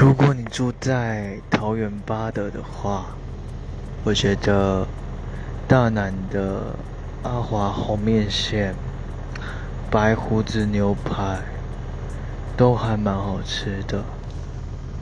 如果你住在桃园八德的话我觉得大南的阿华红面线白胡子牛排都还蛮好吃的。